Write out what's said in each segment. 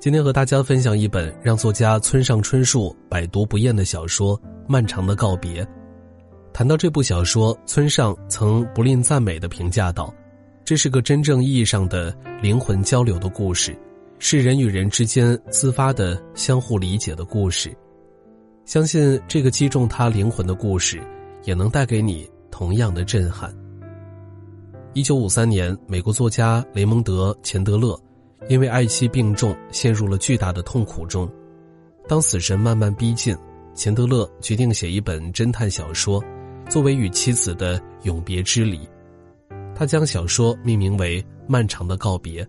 今天和大家分享一本让作家村上春树百读不厌的小说《漫长的告别》。谈到这部小说，村上曾不吝赞美的评价道：“这是个真正意义上的灵魂交流的故事，是人与人之间自发的相互理解的故事。相信这个击中他灵魂的故事，也能带给你同样的震撼。”一九五三年，美国作家雷蒙德·钱德勒因为爱妻病重，陷入了巨大的痛苦中。当死神慢慢逼近，钱德勒决定写一本侦探小说。作为与妻子的永别之礼，他将小说命名为《漫长的告别》，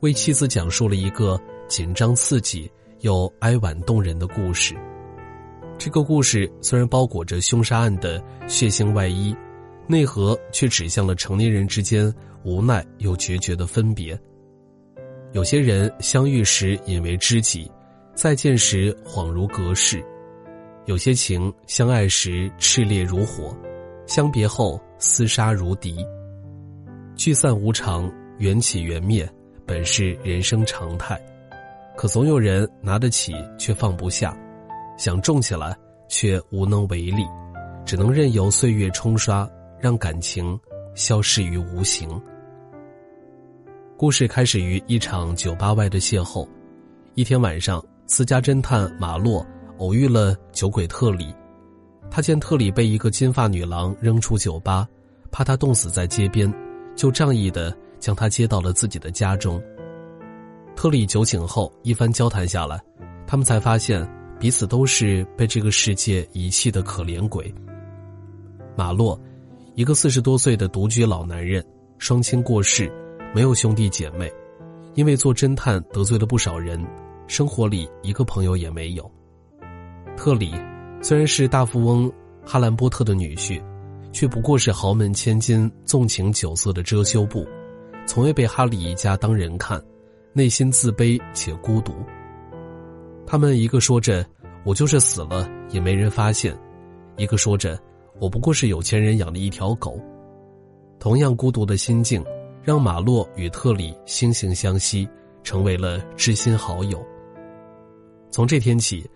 为妻子讲述了一个紧张刺激又哀婉动人的故事。这个故事虽然包裹着凶杀案的血腥外衣，内核却指向了成年人之间无奈又决绝的分别。有些人相遇时引为知己，再见时恍如隔世。有些情相爱时炽烈如火，相别后厮杀如敌。聚散无常，缘起缘灭，本是人生常态。可总有人拿得起却放不下，想种起来却无能为力，只能任由岁月冲刷，让感情消失于无形。故事开始于一场酒吧外的邂逅。一天晚上，私家侦探马洛。偶遇了酒鬼特里，他见特里被一个金发女郎扔出酒吧，怕他冻死在街边，就仗义的将他接到了自己的家中。特里酒醒后，一番交谈下来，他们才发现彼此都是被这个世界遗弃的可怜鬼。马洛，一个四十多岁的独居老男人，双亲过世，没有兄弟姐妹，因为做侦探得罪了不少人，生活里一个朋友也没有。特里虽然是大富翁哈兰波特的女婿，却不过是豪门千金纵情酒色的遮羞布，从未被哈里一家当人看，内心自卑且孤独。他们一个说着“我就是死了也没人发现”，一个说着“我不过是有钱人养的一条狗”。同样孤独的心境，让马洛与特里惺惺相惜，成为了知心好友。从这天起。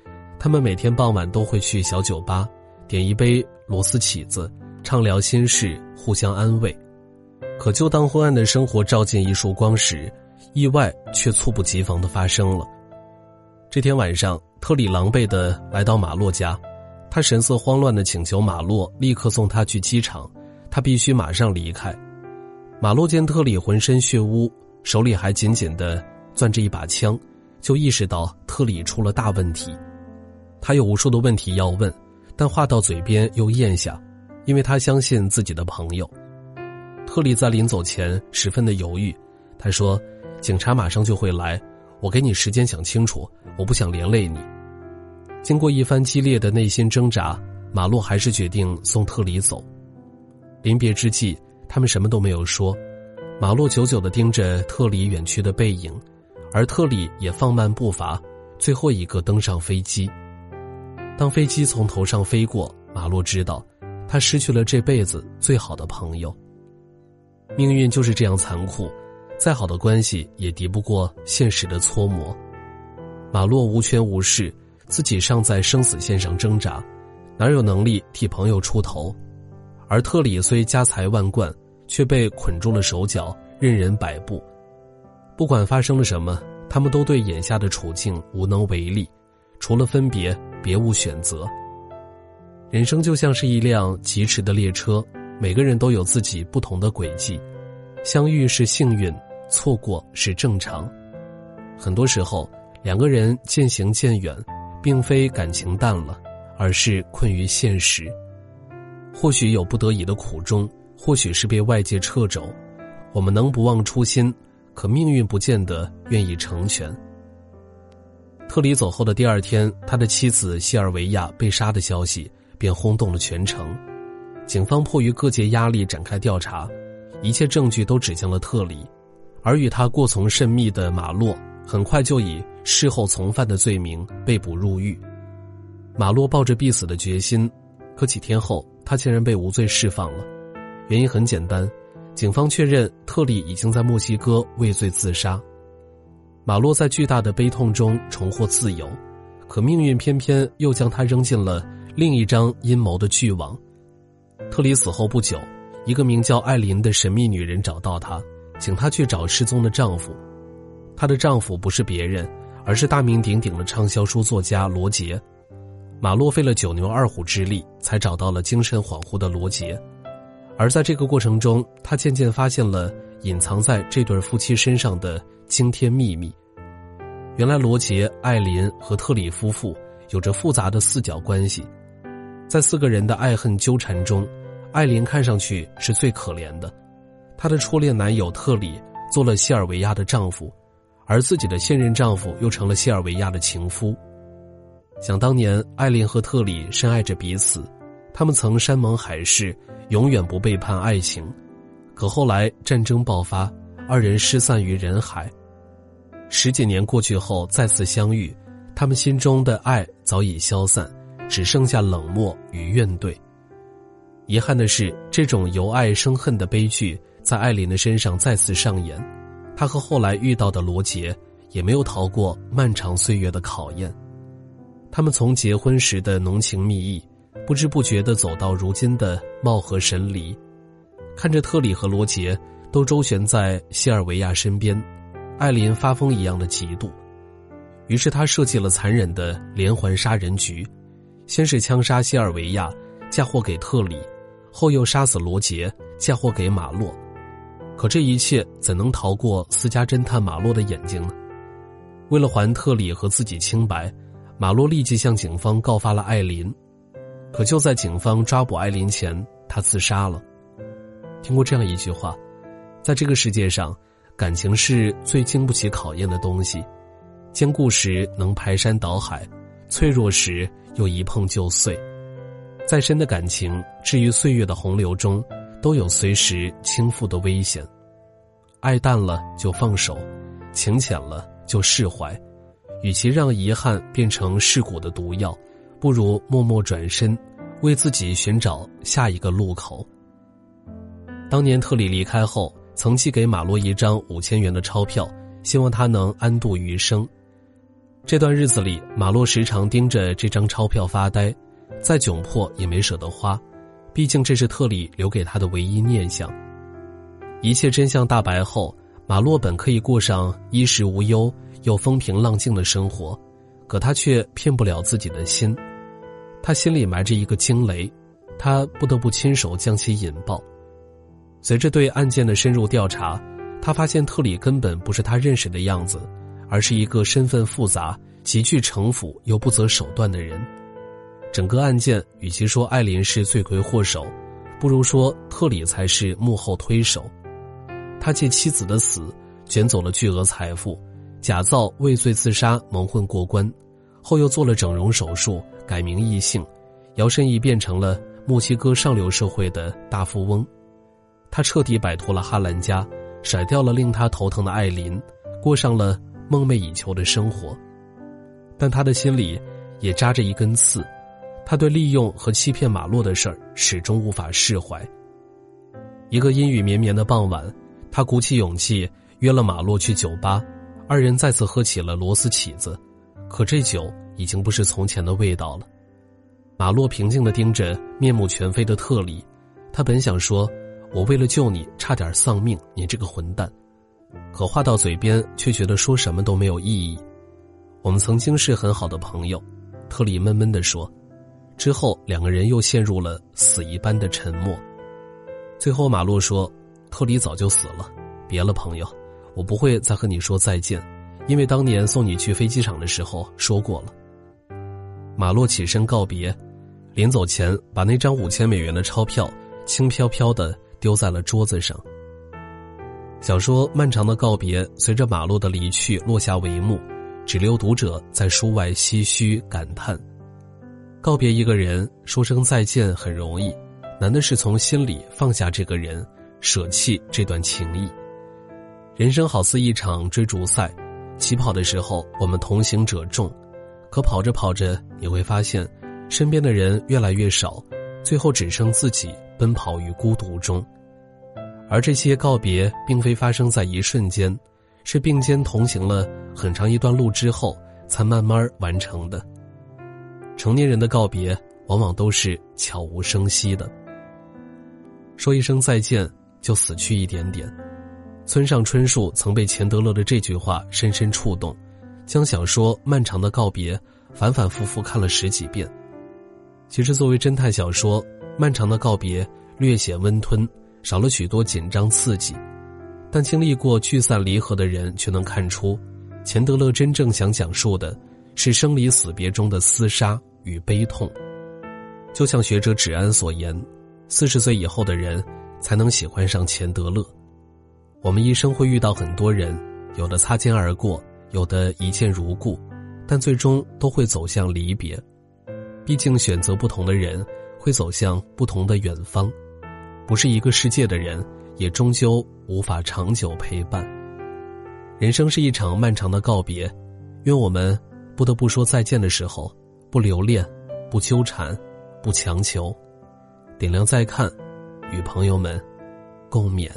他们每天傍晚都会去小酒吧，点一杯螺丝起子，畅聊心事，互相安慰。可就当昏暗的生活照进一束光时，意外却猝不及防的发生了。这天晚上，特里狼狈的来到马洛家，他神色慌乱的请求马洛立刻送他去机场，他必须马上离开。马洛见特里浑身血污，手里还紧紧的攥着一把枪，就意识到特里出了大问题。他有无数的问题要问，但话到嘴边又咽下，因为他相信自己的朋友。特里在临走前十分的犹豫，他说：“警察马上就会来，我给你时间想清楚，我不想连累你。”经过一番激烈的内心挣扎，马洛还是决定送特里走。临别之际，他们什么都没有说，马洛久久的盯着特里远去的背影，而特里也放慢步伐，最后一个登上飞机。当飞机从头上飞过，马洛知道，他失去了这辈子最好的朋友。命运就是这样残酷，再好的关系也敌不过现实的搓磨。马洛无权无势，自己尚在生死线上挣扎，哪有能力替朋友出头？而特里虽家财万贯，却被捆住了手脚，任人摆布。不管发生了什么，他们都对眼下的处境无能为力，除了分别。别无选择。人生就像是一辆疾驰的列车，每个人都有自己不同的轨迹。相遇是幸运，错过是正常。很多时候，两个人渐行渐远，并非感情淡了，而是困于现实。或许有不得已的苦衷，或许是被外界掣肘。我们能不忘初心，可命运不见得愿意成全。特里走后的第二天，他的妻子西尔维亚被杀的消息便轰动了全城。警方迫于各界压力展开调查，一切证据都指向了特里，而与他过从甚密的马洛很快就以事后从犯的罪名被捕入狱。马洛抱着必死的决心，可几天后他竟然被无罪释放了。原因很简单，警方确认特里已经在墨西哥畏罪自杀。马洛在巨大的悲痛中重获自由，可命运偏偏又将他扔进了另一张阴谋的巨网。特里死后不久，一个名叫艾琳的神秘女人找到她，请她去找失踪的丈夫。她的丈夫不是别人，而是大名鼎鼎的畅销书作家罗杰。马洛费了九牛二虎之力，才找到了精神恍惚的罗杰。而在这个过程中，他渐渐发现了隐藏在这对夫妻身上的惊天秘密。原来，罗杰、艾琳和特里夫妇有着复杂的四角关系。在四个人的爱恨纠缠中，艾琳看上去是最可怜的。她的初恋男友特里做了西尔维亚的丈夫，而自己的现任丈夫又成了西尔维亚的情夫。想当年，艾琳和特里深爱着彼此，他们曾山盟海誓，永远不背叛爱情。可后来战争爆发，二人失散于人海。十几年过去后再次相遇，他们心中的爱早已消散。只剩下冷漠与怨怼。遗憾的是，这种由爱生恨的悲剧在艾琳的身上再次上演。她和后来遇到的罗杰也没有逃过漫长岁月的考验。他们从结婚时的浓情蜜意，不知不觉地走到如今的貌合神离。看着特里和罗杰都周旋在西尔维亚身边，艾琳发疯一样的嫉妒。于是他设计了残忍的连环杀人局。先是枪杀西尔维亚，嫁祸给特里，后又杀死罗杰，嫁祸给马洛。可这一切怎能逃过私家侦探马洛的眼睛呢？为了还特里和自己清白，马洛立即向警方告发了艾琳。可就在警方抓捕艾琳前，他自杀了。听过这样一句话：在这个世界上，感情是最经不起考验的东西，坚固时能排山倒海。脆弱时又一碰就碎，再深的感情，置于岁月的洪流中，都有随时倾覆的危险。爱淡了就放手，情浅了就释怀。与其让遗憾变成噬骨的毒药，不如默默转身，为自己寻找下一个路口。当年特里离开后，曾寄给马洛一张五千元的钞票，希望他能安度余生。这段日子里，马洛时常盯着这张钞票发呆，再窘迫也没舍得花，毕竟这是特里留给他的唯一念想。一切真相大白后，马洛本可以过上衣食无忧又风平浪静的生活，可他却骗不了自己的心，他心里埋着一个惊雷，他不得不亲手将其引爆。随着对案件的深入调查，他发现特里根本不是他认识的样子。而是一个身份复杂、极具城府又不择手段的人。整个案件，与其说艾琳是罪魁祸首，不如说特里才是幕后推手。他借妻子的死卷走了巨额财富，假造畏罪自杀蒙混过关，后又做了整容手术，改名易姓，摇身一变成了墨西哥上流社会的大富翁。他彻底摆脱了哈兰家，甩掉了令他头疼的艾琳，过上了。梦寐以求的生活，但他的心里也扎着一根刺，他对利用和欺骗马洛的事儿始终无法释怀。一个阴雨绵绵的傍晚，他鼓起勇气约了马洛去酒吧，二人再次喝起了螺丝起子，可这酒已经不是从前的味道了。马洛平静地盯着面目全非的特里，他本想说：“我为了救你，差点丧命，你这个混蛋。”可话到嘴边，却觉得说什么都没有意义。我们曾经是很好的朋友，特里闷闷地说。之后，两个人又陷入了死一般的沉默。最后，马洛说：“特里早就死了，别了，朋友，我不会再和你说再见，因为当年送你去飞机场的时候说过了。”马洛起身告别，临走前把那张五千美元的钞票轻飘飘的丢在了桌子上。小说《漫长的告别》随着马洛的离去落下帷幕，只留读者在书外唏嘘感叹。告别一个人，说声再见很容易，难的是从心里放下这个人，舍弃这段情谊。人生好似一场追逐赛，起跑的时候我们同行者众，可跑着跑着你会发现，身边的人越来越少，最后只剩自己奔跑于孤独中。而这些告别并非发生在一瞬间，是并肩同行了很长一段路之后才慢慢完成的。成年人的告别往往都是悄无声息的，说一声再见就死去一点点。村上春树曾被钱德勒的这句话深深触动，将小说《漫长的告别》反反复复看了十几遍。其实，作为侦探小说，《漫长的告别》略显温吞，少了许多紧张刺激。但经历过聚散离合的人却能看出，钱德勒真正想讲述的，是生离死别中的厮杀与悲痛。就像学者芷安所言，四十岁以后的人，才能喜欢上钱德勒。我们一生会遇到很多人，有的擦肩而过，有的一见如故，但最终都会走向离别。毕竟选择不同的人，会走向不同的远方，不是一个世界的人。也终究无法长久陪伴。人生是一场漫长的告别，愿我们不得不说再见的时候，不留恋，不纠缠，不强求，点亮再看，与朋友们共勉。